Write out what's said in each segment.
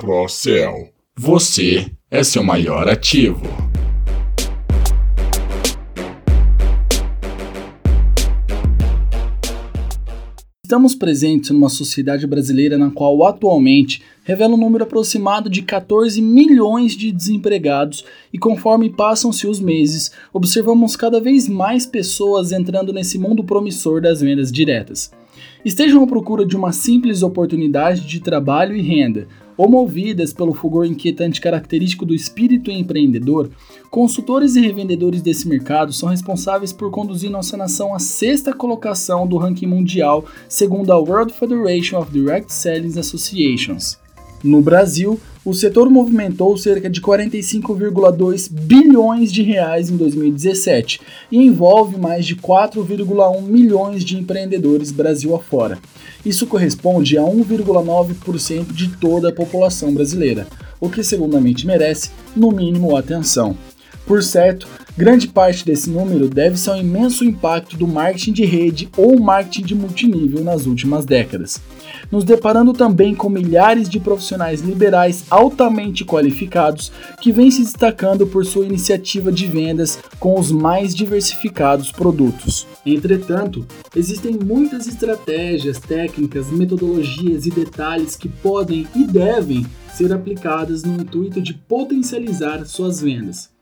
Procel. Você é seu maior ativo. Estamos presentes numa sociedade brasileira na qual atualmente revela um número aproximado de 14 milhões de desempregados e conforme passam-se os meses, observamos cada vez mais pessoas entrando nesse mundo promissor das vendas diretas. Estejam à procura de uma simples oportunidade de trabalho e renda, ou movidas pelo fulgor inquietante característico do espírito empreendedor, consultores e revendedores desse mercado são responsáveis por conduzir nossa nação à sexta colocação do ranking mundial, segundo a World Federation of Direct Selling Associations. No Brasil, o setor movimentou cerca de 45,2 bilhões de reais em 2017 e envolve mais de 4,1 milhões de empreendedores Brasil afora. Isso corresponde a 1,9% de toda a população brasileira, o que segundamente merece, no mínimo, atenção. Por certo, grande parte desse número deve-se ao imenso impacto do marketing de rede ou marketing de multinível nas últimas décadas. Nos deparando também com milhares de profissionais liberais altamente qualificados que vêm se destacando por sua iniciativa de vendas com os mais diversificados produtos. Entretanto, existem muitas estratégias, técnicas, metodologias e detalhes que podem e devem ser aplicadas no intuito de potencializar suas vendas.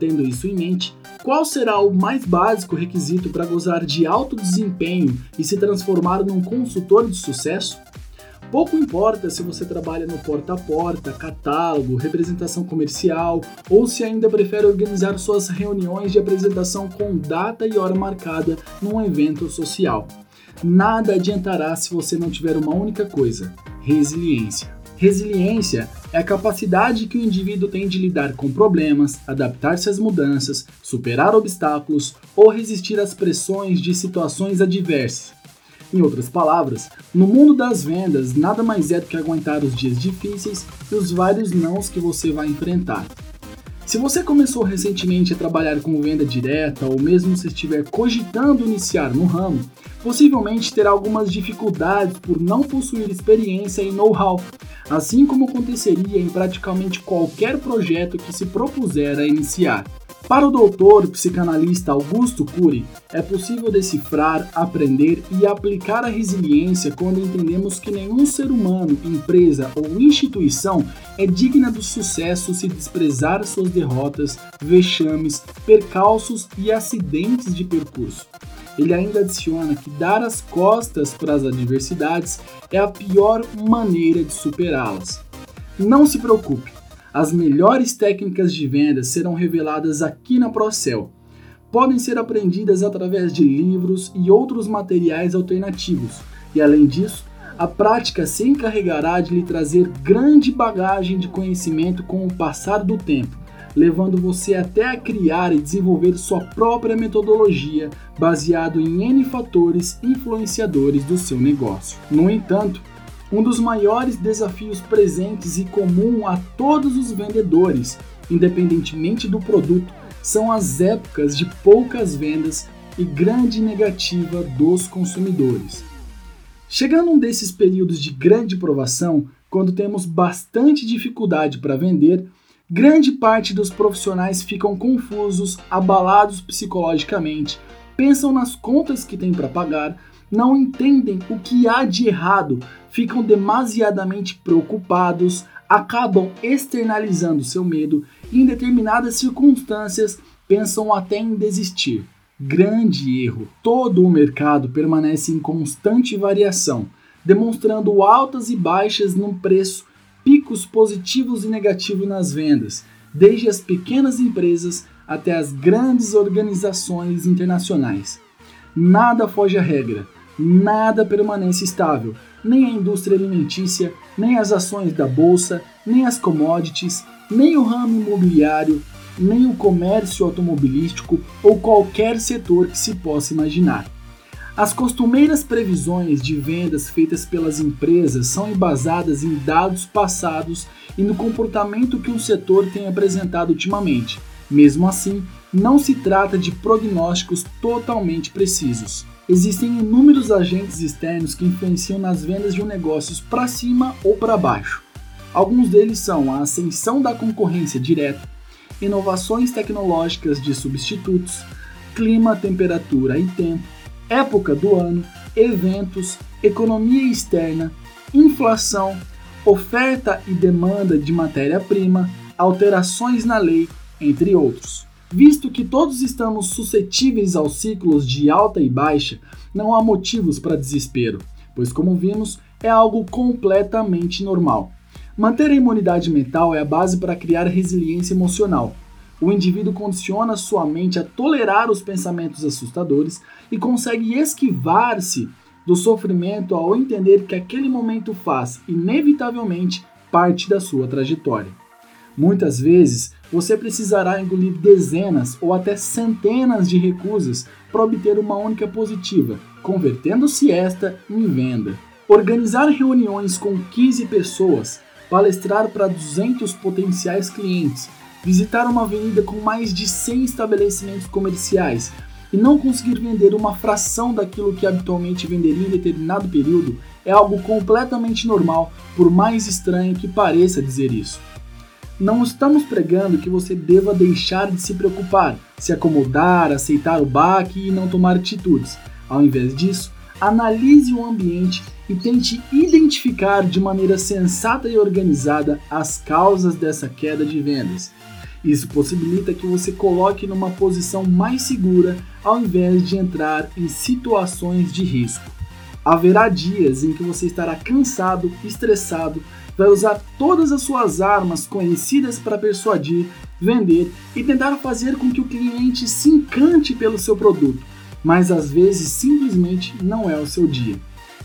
Tendo isso em mente, qual será o mais básico requisito para gozar de alto desempenho e se transformar num consultor de sucesso? Pouco importa se você trabalha no porta a porta, catálogo, representação comercial ou se ainda prefere organizar suas reuniões de apresentação com data e hora marcada num evento social. Nada adiantará se você não tiver uma única coisa: resiliência. Resiliência é a capacidade que o indivíduo tem de lidar com problemas, adaptar-se às mudanças, superar obstáculos ou resistir às pressões de situações adversas. Em outras palavras, no mundo das vendas, nada mais é do que aguentar os dias difíceis e os vários nãos que você vai enfrentar. Se você começou recentemente a trabalhar com venda direta ou mesmo se estiver cogitando iniciar no ramo, possivelmente terá algumas dificuldades por não possuir experiência e know-how, assim como aconteceria em praticamente qualquer projeto que se propuser a iniciar. Para o doutor psicanalista Augusto Cury, é possível decifrar, aprender e aplicar a resiliência quando entendemos que nenhum ser humano, empresa ou instituição é digna do sucesso se desprezar suas derrotas, vexames, percalços e acidentes de percurso. Ele ainda adiciona que dar as costas para as adversidades é a pior maneira de superá-las. Não se preocupe, as melhores técnicas de venda serão reveladas aqui na Procel. Podem ser aprendidas através de livros e outros materiais alternativos, e além disso, a prática se encarregará de lhe trazer grande bagagem de conhecimento com o passar do tempo, levando você até a criar e desenvolver sua própria metodologia baseado em N fatores influenciadores do seu negócio. No entanto, um dos maiores desafios presentes e comum a todos os vendedores, independentemente do produto, são as épocas de poucas vendas e grande negativa dos consumidores. Chegando um desses períodos de grande provação, quando temos bastante dificuldade para vender, grande parte dos profissionais ficam confusos, abalados psicologicamente, pensam nas contas que têm para pagar, não entendem o que há de errado, ficam demasiadamente preocupados, acabam externalizando seu medo e, em determinadas circunstâncias, pensam até em desistir. Grande erro! Todo o mercado permanece em constante variação, demonstrando altas e baixas no preço, picos positivos e negativos nas vendas, desde as pequenas empresas até as grandes organizações internacionais. Nada foge à regra nada permanece estável, nem a indústria alimentícia, nem as ações da bolsa, nem as commodities, nem o ramo imobiliário, nem o comércio automobilístico ou qualquer setor que se possa imaginar. As costumeiras previsões de vendas feitas pelas empresas são embasadas em dados passados e no comportamento que um setor tem apresentado ultimamente. Mesmo assim, não se trata de prognósticos totalmente precisos. Existem inúmeros agentes externos que influenciam nas vendas de um negócio para cima ou para baixo. Alguns deles são a ascensão da concorrência direta, inovações tecnológicas de substitutos, clima, temperatura e tempo, época do ano, eventos, economia externa, inflação, oferta e demanda de matéria-prima, alterações na lei, entre outros. Visto que todos estamos suscetíveis aos ciclos de alta e baixa, não há motivos para desespero, pois, como vimos, é algo completamente normal. Manter a imunidade mental é a base para criar resiliência emocional. O indivíduo condiciona sua mente a tolerar os pensamentos assustadores e consegue esquivar-se do sofrimento ao entender que aquele momento faz, inevitavelmente, parte da sua trajetória. Muitas vezes, você precisará engolir dezenas ou até centenas de recusas para obter uma única positiva, convertendo-se esta em venda. Organizar reuniões com 15 pessoas, palestrar para 200 potenciais clientes, visitar uma avenida com mais de 100 estabelecimentos comerciais, e não conseguir vender uma fração daquilo que habitualmente venderia em determinado período é algo completamente normal, por mais estranho que pareça dizer isso. Não estamos pregando que você deva deixar de se preocupar, se acomodar, aceitar o baque e não tomar atitudes. Ao invés disso, analise o ambiente e tente identificar de maneira sensata e organizada as causas dessa queda de vendas. Isso possibilita que você coloque numa posição mais segura ao invés de entrar em situações de risco. Haverá dias em que você estará cansado, estressado, vai usar todas as suas armas conhecidas para persuadir, vender e tentar fazer com que o cliente se encante pelo seu produto, mas às vezes simplesmente não é o seu dia.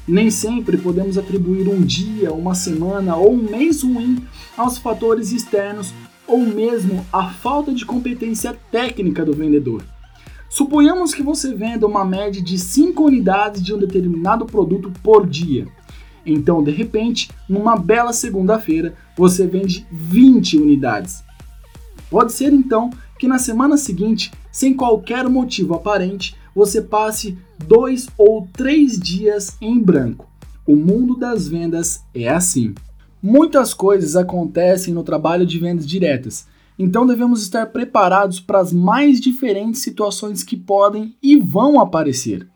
Nem sempre podemos atribuir um dia, uma semana ou um mês ruim aos fatores externos ou mesmo a falta de competência técnica do vendedor. Suponhamos que você venda uma média de 5 unidades de um determinado produto por dia. Então, de repente, numa bela segunda-feira, você vende 20 unidades. Pode ser então que na semana seguinte, sem qualquer motivo aparente, você passe dois ou três dias em branco. O mundo das vendas é assim. Muitas coisas acontecem no trabalho de vendas diretas, então devemos estar preparados para as mais diferentes situações que podem e vão aparecer.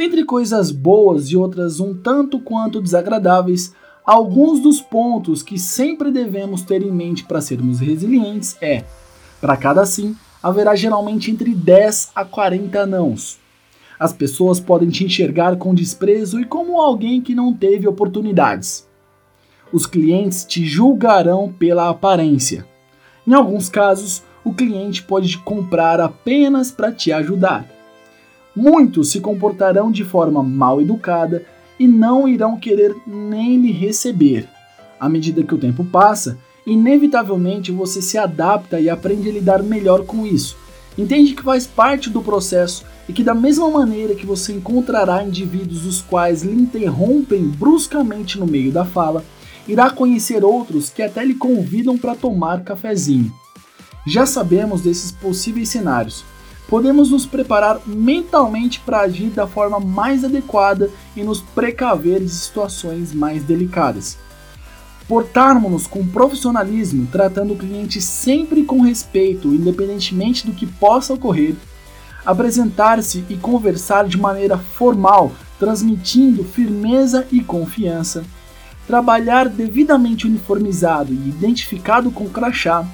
Dentre coisas boas e outras um tanto quanto desagradáveis, alguns dos pontos que sempre devemos ter em mente para sermos resilientes é: para cada sim, haverá geralmente entre 10 a 40 nãos. As pessoas podem te enxergar com desprezo e como alguém que não teve oportunidades os clientes te julgarão pela aparência. Em alguns casos, o cliente pode comprar apenas para te ajudar. Muitos se comportarão de forma mal educada e não irão querer nem lhe receber. À medida que o tempo passa, inevitavelmente você se adapta e aprende a lidar melhor com isso. Entende que faz parte do processo e que, da mesma maneira que você encontrará indivíduos os quais lhe interrompem bruscamente no meio da fala, irá conhecer outros que até lhe convidam para tomar cafezinho. Já sabemos desses possíveis cenários. Podemos nos preparar mentalmente para agir da forma mais adequada e nos precaver de situações mais delicadas. Portarmos-nos com profissionalismo, tratando o cliente sempre com respeito, independentemente do que possa ocorrer. Apresentar-se e conversar de maneira formal, transmitindo firmeza e confiança trabalhar devidamente uniformizado e identificado com crachá,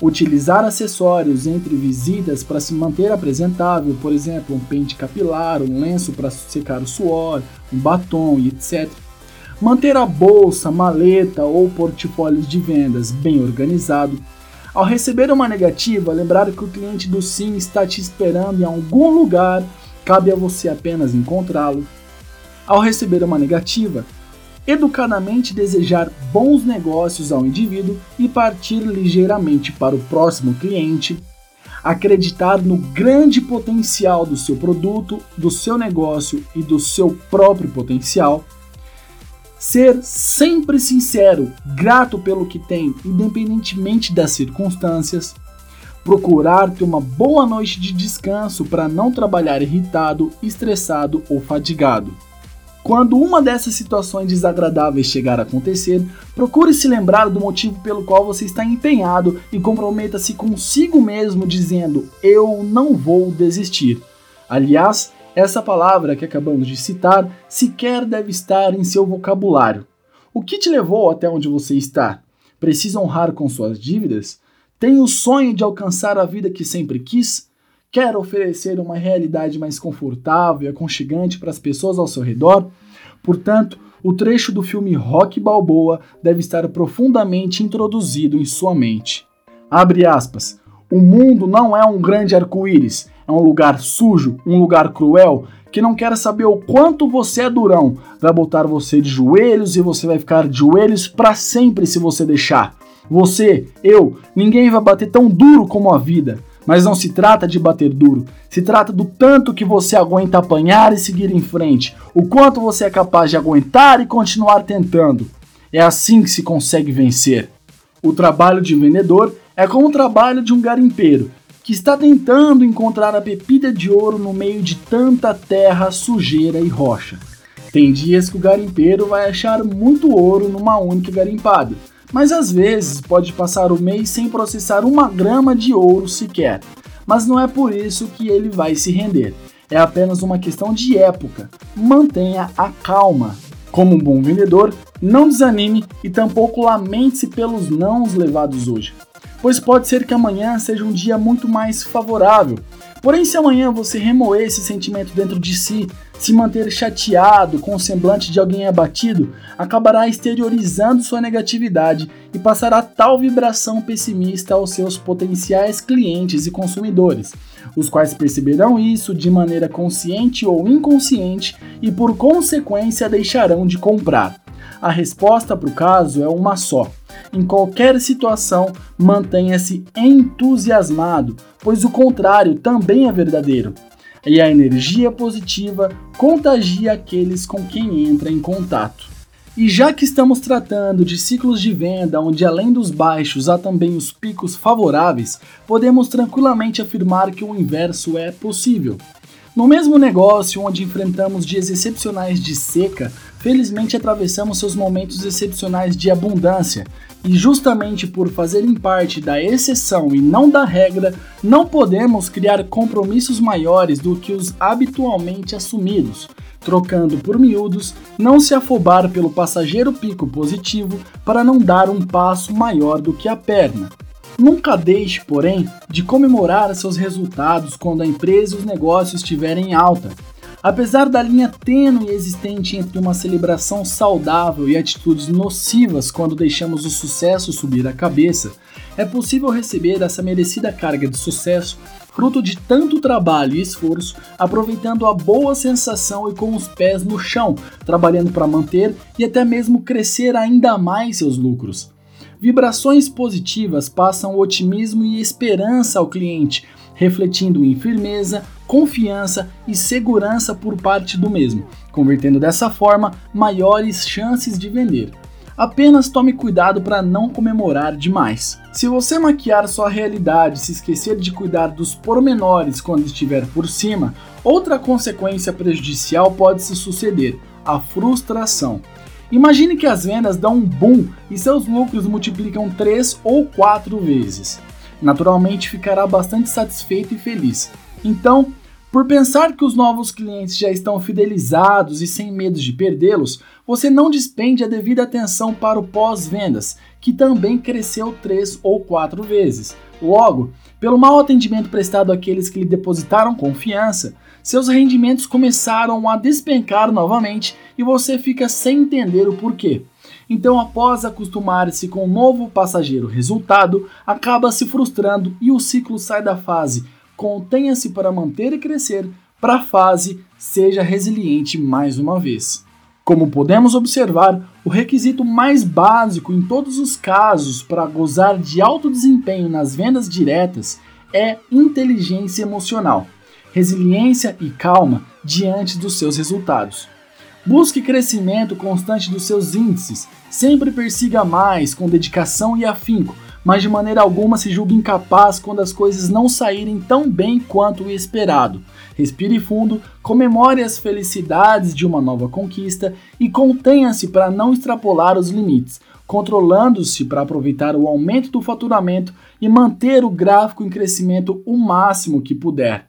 utilizar acessórios entre visitas para se manter apresentável, por exemplo, um pente capilar, um lenço para secar o suor, um batom e etc. Manter a bolsa, maleta ou portfólio de vendas bem organizado. Ao receber uma negativa, lembrar que o cliente do Sim está te esperando em algum lugar, cabe a você apenas encontrá-lo. Ao receber uma negativa, educadamente desejar bons negócios ao indivíduo e partir ligeiramente para o próximo cliente, acreditar no grande potencial do seu produto, do seu negócio e do seu próprio potencial, ser sempre sincero, grato pelo que tem, independentemente das circunstâncias, procurar ter uma boa noite de descanso para não trabalhar irritado, estressado ou fadigado Quando uma dessas situações desagradáveis chegar a acontecer, procure se lembrar do motivo pelo qual você está empenhado e comprometa-se consigo mesmo dizendo: Eu não vou desistir. Aliás, essa palavra que acabamos de citar sequer deve estar em seu vocabulário. O que te levou até onde você está? Precisa honrar com suas dívidas? Tem o sonho de alcançar a vida que sempre quis? Quer oferecer uma realidade mais confortável e aconchegante para as pessoas ao seu redor? Portanto, o trecho do filme Rock Balboa deve estar profundamente introduzido em sua mente. Abre aspas. O mundo não é um grande arco-íris, é um lugar sujo, um lugar cruel, que não quer saber o quanto você é durão. Vai botar você de joelhos e você vai ficar de joelhos para sempre se você deixar. Você, eu, ninguém vai bater tão duro como a vida. Mas não se trata de bater duro, se trata do tanto que você aguenta apanhar e seguir em frente, o quanto você é capaz de aguentar e continuar tentando. É assim que se consegue vencer. O trabalho de um vendedor é como o trabalho de um garimpeiro, que está tentando encontrar a pepita de ouro no meio de tanta terra, sujeira e rocha. Tem dias que o garimpeiro vai achar muito ouro numa única garimpada mas às vezes pode passar o mês sem processar uma grama de ouro sequer. Mas não é por isso que ele vai se render. É apenas uma questão de época. Mantenha a calma. Como um bom vendedor, não desanime e tampouco lamente-se pelos nãos levados hoje, pois pode ser que amanhã seja um dia muito mais favorável. Porém, se amanhã você remoer esse sentimento dentro de si, se manter chateado com o semblante de alguém abatido, acabará exteriorizando sua negatividade e passará tal vibração pessimista aos seus potenciais clientes e consumidores, os quais perceberão isso de maneira consciente ou inconsciente e, por consequência, deixarão de comprar. A resposta para o caso é uma só. Em qualquer situação, mantenha-se entusiasmado, pois o contrário também é verdadeiro e a energia positiva contagia aqueles com quem entra em contato. E já que estamos tratando de ciclos de venda onde além dos baixos há também os picos favoráveis, podemos tranquilamente afirmar que o inverso é possível. No mesmo negócio onde enfrentamos dias excepcionais de seca, felizmente atravessamos seus momentos excepcionais de abundância, e justamente por fazerem parte da exceção e não da regra, não podemos criar compromissos maiores do que os habitualmente assumidos, trocando por miúdos, não se afobar pelo passageiro pico positivo para não dar um passo maior do que a perna. Nunca deixe, porém, de comemorar seus resultados quando a empresa e os negócios estiverem em alta. Apesar da linha tênue existente entre uma celebração saudável e atitudes nocivas quando deixamos o sucesso subir a cabeça, é possível receber essa merecida carga de sucesso fruto de tanto trabalho e esforço, aproveitando a boa sensação e com os pés no chão, trabalhando para manter e até mesmo crescer ainda mais seus lucros. Vibrações positivas passam otimismo e esperança ao cliente, refletindo em firmeza, confiança e segurança por parte do mesmo, convertendo dessa forma maiores chances de vender. Apenas tome cuidado para não comemorar demais. Se você maquiar sua realidade e se esquecer de cuidar dos pormenores quando estiver por cima, outra consequência prejudicial pode se suceder: a frustração. Imagine que as vendas dão um boom e seus lucros multiplicam 3 ou 4 vezes. Naturalmente ficará bastante satisfeito e feliz. Então, por pensar que os novos clientes já estão fidelizados e sem medo de perdê-los, você não despende a devida atenção para o pós-vendas, que também cresceu 3 ou 4 vezes. Logo, pelo mau atendimento prestado àqueles que lhe depositaram confiança, seus rendimentos começaram a despencar novamente e você fica sem entender o porquê. Então, após acostumar-se com o novo passageiro resultado, acaba se frustrando e o ciclo sai da fase contenha-se para manter e crescer para a fase seja resiliente mais uma vez. Como podemos observar, o requisito mais básico em todos os casos para gozar de alto desempenho nas vendas diretas é inteligência emocional, resiliência e calma diante dos seus resultados. Busque crescimento constante dos seus índices, sempre persiga mais com dedicação e afinco, mas de maneira alguma se julgue incapaz quando as coisas não saírem tão bem quanto o esperado. Respire fundo, comemore as felicidades de uma nova conquista e contenha-se para não extrapolar os limites, controlando-se para aproveitar o aumento do faturamento e manter o gráfico em crescimento o máximo que puder.